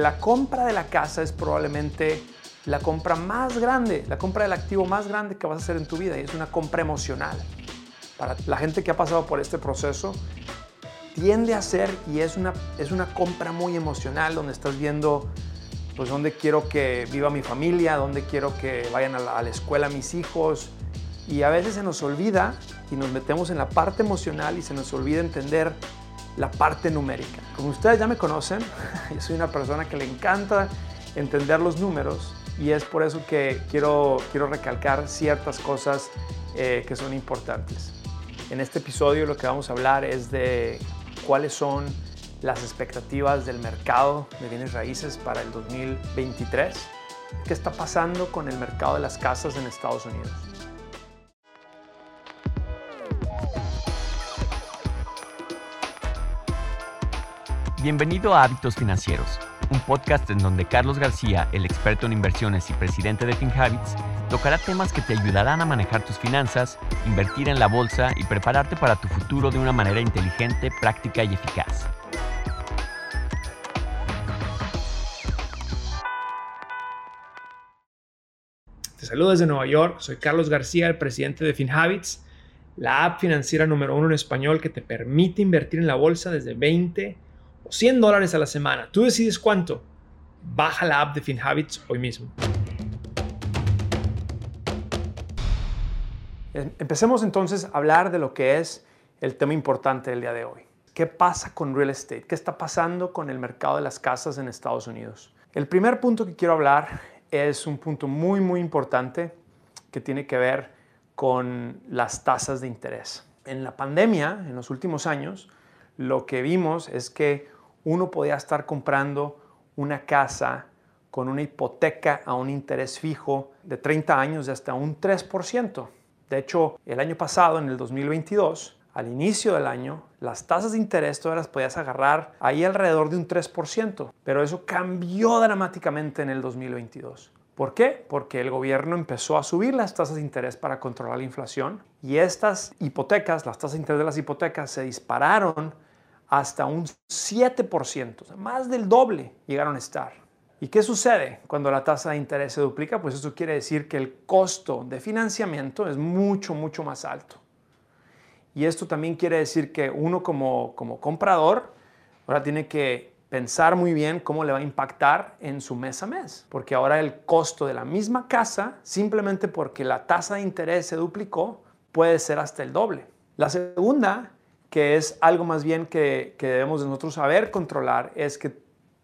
La compra de la casa es probablemente la compra más grande, la compra del activo más grande que vas a hacer en tu vida y es una compra emocional. Para la gente que ha pasado por este proceso, tiende a ser y es una, es una compra muy emocional donde estás viendo pues dónde quiero que viva mi familia, dónde quiero que vayan a la, a la escuela mis hijos y a veces se nos olvida y nos metemos en la parte emocional y se nos olvida entender la parte numérica. Como ustedes ya me conocen, yo soy una persona que le encanta entender los números y es por eso que quiero, quiero recalcar ciertas cosas eh, que son importantes. En este episodio lo que vamos a hablar es de cuáles son las expectativas del mercado de bienes raíces para el 2023, qué está pasando con el mercado de las casas en Estados Unidos. Bienvenido a Hábitos Financieros, un podcast en donde Carlos García, el experto en inversiones y presidente de FinHabits, tocará temas que te ayudarán a manejar tus finanzas, invertir en la bolsa y prepararte para tu futuro de una manera inteligente, práctica y eficaz. Te saludo desde Nueva York, soy Carlos García, el presidente de FinHabits, la app financiera número uno en español que te permite invertir en la bolsa desde 20 o 100 dólares a la semana. Tú decides cuánto. Baja la app de FinHabits hoy mismo. Empecemos entonces a hablar de lo que es el tema importante del día de hoy. ¿Qué pasa con real estate? ¿Qué está pasando con el mercado de las casas en Estados Unidos? El primer punto que quiero hablar es un punto muy, muy importante que tiene que ver con las tasas de interés. En la pandemia, en los últimos años, lo que vimos es que uno podía estar comprando una casa con una hipoteca a un interés fijo de 30 años de hasta un 3%. De hecho, el año pasado, en el 2022, al inicio del año, las tasas de interés todas las podías agarrar ahí alrededor de un 3%, pero eso cambió dramáticamente en el 2022. ¿Por qué? Porque el gobierno empezó a subir las tasas de interés para controlar la inflación y estas hipotecas, las tasas de interés de las hipotecas se dispararon hasta un 7%, más del doble llegaron a estar. ¿Y qué sucede cuando la tasa de interés se duplica? Pues eso quiere decir que el costo de financiamiento es mucho, mucho más alto. Y esto también quiere decir que uno como, como comprador ahora tiene que pensar muy bien cómo le va a impactar en su mes a mes, porque ahora el costo de la misma casa, simplemente porque la tasa de interés se duplicó, puede ser hasta el doble. La segunda que es algo más bien que, debemos nosotros saber controlar, es que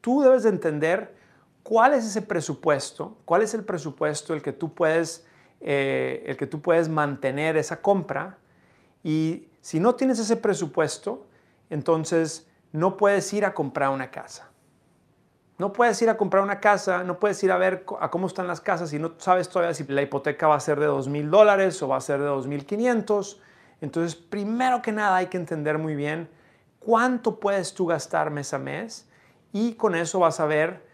tú debes de entender cuál es ese presupuesto, cuál es el presupuesto el que tú puedes, eh, el que tú puedes mantener esa compra y si no tienes ese presupuesto, entonces no puedes ir a comprar una casa. No puedes ir a comprar una casa, no puedes ir a ver a cómo están las casas y no sabes todavía si la hipoteca va a ser de dos mil dólares o va a ser de dos mil quinientos entonces, primero que nada hay que entender muy bien cuánto puedes tú gastar mes a mes y con eso vas a ver,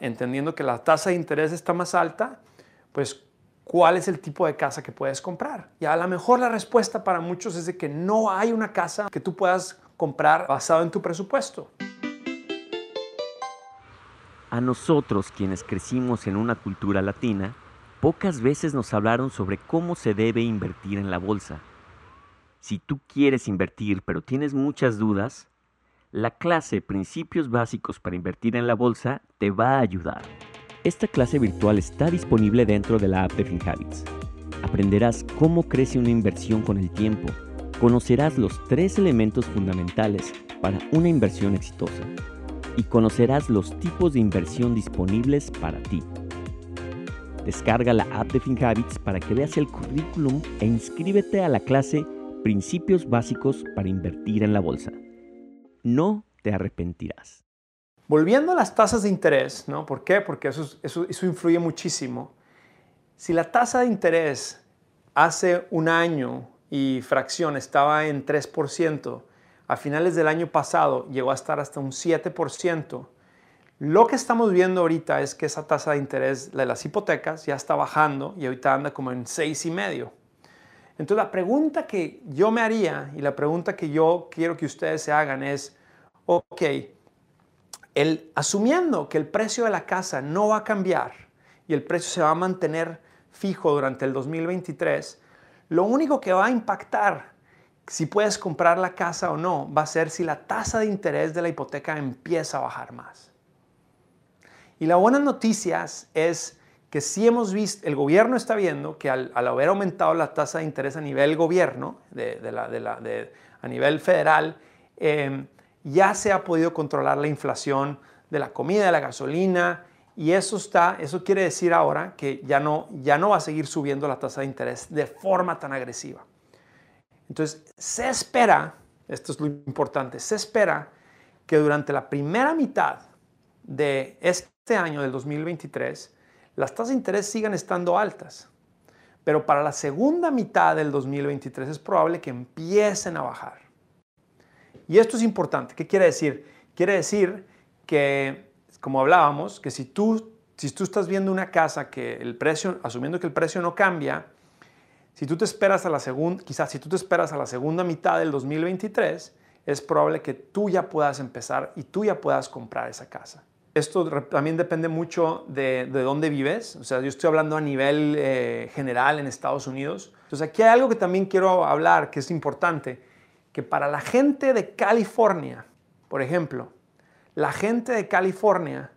entendiendo que la tasa de interés está más alta, pues cuál es el tipo de casa que puedes comprar. Y a lo mejor la respuesta para muchos es de que no hay una casa que tú puedas comprar basado en tu presupuesto. A nosotros, quienes crecimos en una cultura latina, pocas veces nos hablaron sobre cómo se debe invertir en la bolsa. Si tú quieres invertir pero tienes muchas dudas, la clase Principios Básicos para Invertir en la Bolsa te va a ayudar. Esta clase virtual está disponible dentro de la app de FinHabits. Aprenderás cómo crece una inversión con el tiempo. Conocerás los tres elementos fundamentales para una inversión exitosa. Y conocerás los tipos de inversión disponibles para ti. Descarga la app de FinHabits para que veas el currículum e inscríbete a la clase Principios básicos para invertir en la bolsa. No te arrepentirás. Volviendo a las tasas de interés, ¿no? ¿Por qué? Porque eso, eso, influye muchísimo. Si la tasa de interés hace un año y fracción estaba en 3%, a finales del año pasado llegó a estar hasta un 7%. Lo que estamos viendo ahorita es que esa tasa de interés de las hipotecas ya está bajando y ahorita anda como en 6,5%. Entonces la pregunta que yo me haría y la pregunta que yo quiero que ustedes se hagan es, ok, el, asumiendo que el precio de la casa no va a cambiar y el precio se va a mantener fijo durante el 2023, lo único que va a impactar si puedes comprar la casa o no va a ser si la tasa de interés de la hipoteca empieza a bajar más. Y la buena noticia es que si hemos visto, el gobierno está viendo que al, haber aumentado la tasa de interés a nivel gobierno, a nivel federal, em, ya se ha podido controlar la inflación de la comida, de la gasolina, y eso, está, eso quiere decir ahora que ya no, ya no va a seguir subiendo la tasa de interés de forma tan agresiva. Entonces, se espera, esto es lo importante, se espera que durante la primera mitad de este año, del 2023, las tasas de interés sigan estando altas. Pero para la segunda mitad del 2023 es probable que empiecen a bajar. Y esto es importante. ¿Qué quiere decir? Quiere decir que, como hablábamos, que si tú, si tú estás viendo una casa que el precio, asumiendo que el precio no cambia, si tú te esperas a la segunda, quizás si tú te esperas a la segunda mitad del 2023, es probable que tú ya puedas empezar y tú ya puedas comprar esa casa. Esto también depende mucho de, dónde vives. O sea, yo estoy hablando a nivel eh, general en Estados Unidos. Entonces, aquí hay algo que también quiero hablar que es importante, que para la gente de California, por ejemplo, la gente de California,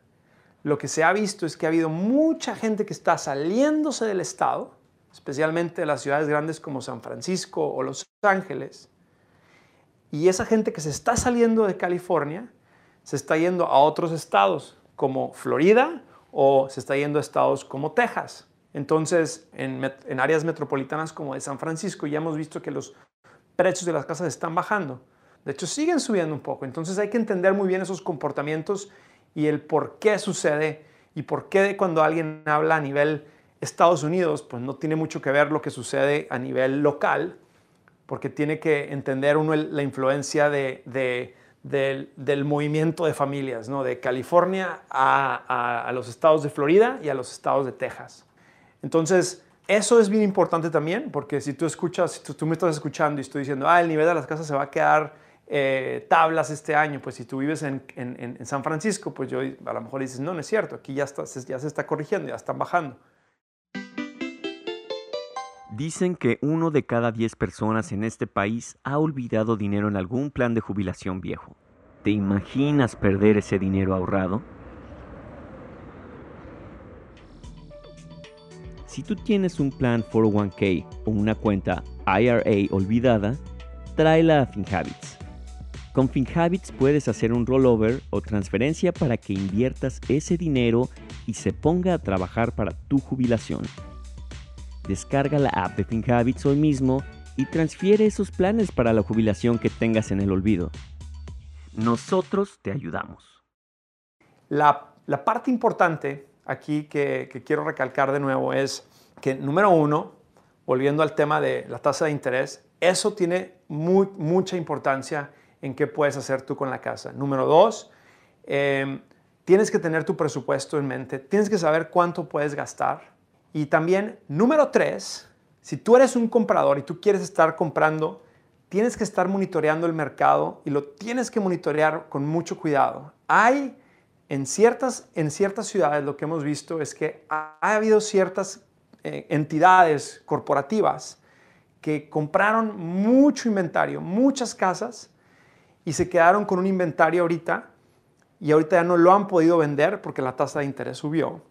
lo que se ha visto es que ha habido mucha gente que está saliéndose del estado, especialmente de las ciudades grandes como San Francisco o Los Ángeles, y esa gente que se está saliendo de California, se está yendo a otros estados como Florida o se está yendo a estados como Texas. Entonces, en, áreas metropolitanas como de San Francisco ya hemos visto que los precios de las casas están bajando. De hecho, siguen subiendo un poco. Entonces hay que entender muy bien esos comportamientos y el por qué sucede y por qué cuando alguien habla a nivel Estados Unidos, pues no tiene mucho que ver lo que sucede a nivel local, porque tiene que entender uno la influencia de del, movimiento de familias, ¿no? de California a, los estados de Florida y a los estados de Texas. Entonces, eso es bien importante también, porque si tú escuchas, si tú, me estás escuchando y estoy diciendo, ah, el nivel de las casas se va a quedar eh, tablas este año, pues si tú vives en, San Francisco, pues yo a lo mejor dices, no, no es cierto, aquí ya, está, ya se está corrigiendo, ya están bajando. Dicen que uno de cada diez personas en este país ha olvidado dinero en algún plan de jubilación viejo. ¿Te imaginas perder ese dinero ahorrado? Si tú tienes un plan 401k o una cuenta IRA olvidada, tráela a FinHabits. Con FinHabits puedes hacer un rollover o transferencia para que inviertas ese dinero y se ponga a trabajar para tu jubilación. Descarga la app de FinHabits hoy mismo y transfiere esos planes para la jubilación que tengas en el olvido. Nosotros te ayudamos. La, parte importante aquí que, quiero recalcar de nuevo es que, número uno, volviendo al tema de la tasa de interés, eso tiene mucha importancia en qué puedes hacer tú con la casa. Número dos, em, tienes que tener tu presupuesto en mente, tienes que saber cuánto puedes gastar y también, número tres, si tú eres un comprador y tú quieres estar comprando, tienes que estar monitoreando el mercado y lo tienes que monitorear con mucho cuidado. Hay en ciertas, en ciertas ciudades lo que hemos visto es que ha, habido ciertas eh, entidades corporativas que compraron mucho inventario, muchas casas y se quedaron con un inventario ahorita y ahorita ya no lo han podido vender porque la tasa de interés subió.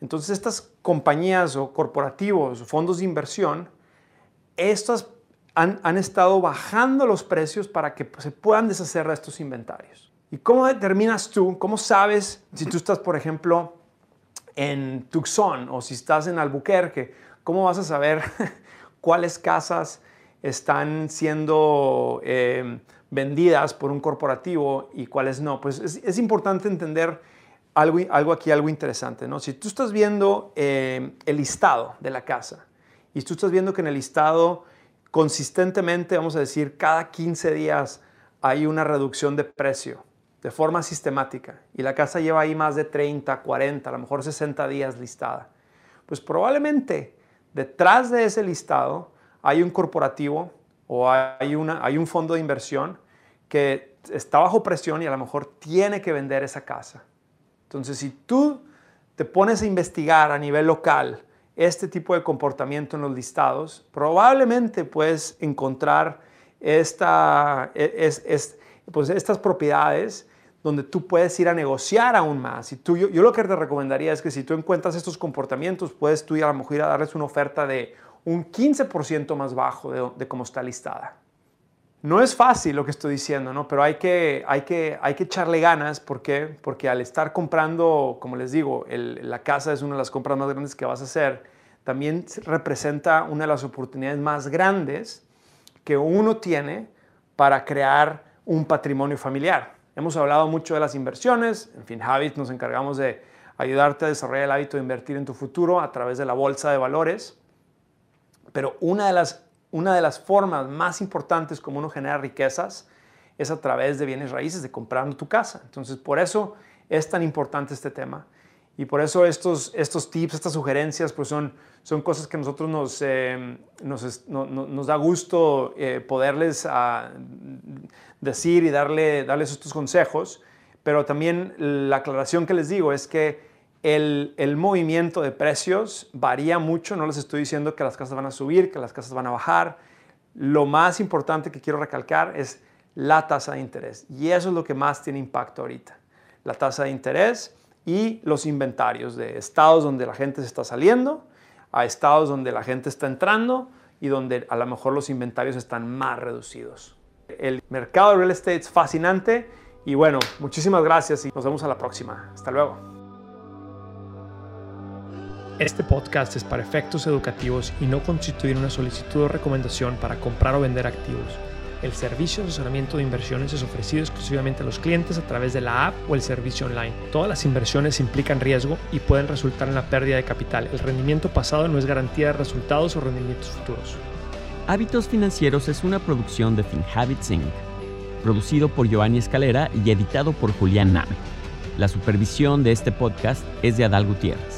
Entonces estas compañías o corporativos, fondos de inversión, estas han, estado bajando los precios para que se puedan deshacer de estos inventarios. ¿Y cómo determinas tú, cómo sabes si tú estás, por ejemplo, en Tucson o si estás en Albuquerque, cómo vas a saber cuáles casas están siendo eh, vendidas por un corporativo y cuáles no? Pues es importante entender algo, aquí, algo interesante, ¿no? Si tú estás viendo eh, el listado de la casa y tú estás viendo que en el listado consistentemente, vamos a decir, cada 15 días hay una reducción de precio de forma sistemática y la casa lleva ahí más de 30, 40, a lo mejor 60 días listada, pues probablemente detrás de ese listado hay un corporativo o hay, una, hay un fondo de inversión que está bajo presión y a lo mejor tiene que vender esa casa Entonces, si tú te pones a investigar a nivel local este tipo de comportamiento en los listados, probablemente puedes encontrar e, pues estas propiedades donde tú puedes ir a negociar aún más. Y tú, yo, lo que te recomendaría es que si tú encuentras estos comportamientos, puedes tú ir a la mujer a darles una oferta de un 15% más bajo de, de cómo está listada. No es fácil lo que estoy diciendo, ¿no? pero hay que, hay que, hay que echarle ganas. ¿Por qué? Porque al estar comprando, como les digo, la casa es una de las compras más grandes que vas a hacer, también representa una de las oportunidades más grandes que uno tiene para crear un patrimonio familiar. Hemos hablado mucho de las inversiones, en fin, Habit nos encargamos de ayudarte a desarrollar el hábito de invertir en tu futuro a través de la bolsa de valores, pero una de las una de las formas más importantes como uno genera riquezas es a través de bienes raíces, de comprando tu casa. Entonces, por eso es tan importante este tema. Y por eso estos, estos tips, estas sugerencias, pues son, son cosas que a nosotros nos, eh, nos, da gusto eh, poderles ah, decir y darle, darles estos consejos. Pero también la aclaración que les digo es que el, movimiento de precios varía mucho, no les estoy diciendo que las casas van a subir, que las casas van a bajar. Lo más importante que quiero recalcar es la tasa de interés y eso es lo que más tiene impacto ahorita. La tasa de interés y los inventarios de estados donde la gente se está saliendo a estados donde la gente está entrando y donde a lo mejor los inventarios están más reducidos. El mercado de real estate es fascinante y bueno, muchísimas gracias y nos vemos a la próxima. Hasta luego. Este podcast es para efectos educativos y no constituye una solicitud o recomendación para comprar o vender activos. El servicio de asesoramiento de inversiones es ofrecido exclusivamente a los clientes a través de la app o el servicio online. Todas las inversiones implican riesgo y pueden resultar en la pérdida de capital. El rendimiento pasado no es garantía de resultados o rendimientos futuros. Hábitos Financieros es una producción de FinHabits Inc., producido por Giovanni Escalera y editado por Julián Name. La supervisión de este podcast es de Adal Gutiérrez.